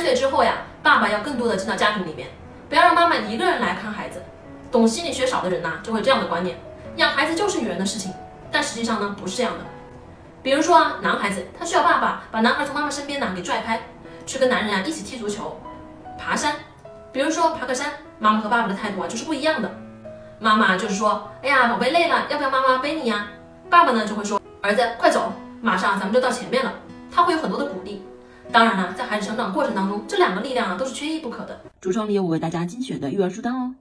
三岁之后呀，爸爸要更多的进到家庭里面，不要让妈妈一个人来看孩子。懂心理学少的人呐，就会这样的观念：养孩子就是女人的事情。但实际上呢，不是这样的。比如说啊，男孩子他需要爸爸把男孩从妈妈身边呢给拽开，去跟男人啊一起踢足球、爬山。比如说爬个山，妈妈和爸爸的态度啊就是不一样的。妈妈就是说，哎呀，宝贝累了，要不要妈妈背你呀？爸爸呢就会说，儿子快走，马上咱们就到前面了。他会有很多的鼓励。当然了，在孩子成长过程当中，这两个力量啊都是缺一不可的。橱窗里有我为大家精选的育儿书单哦。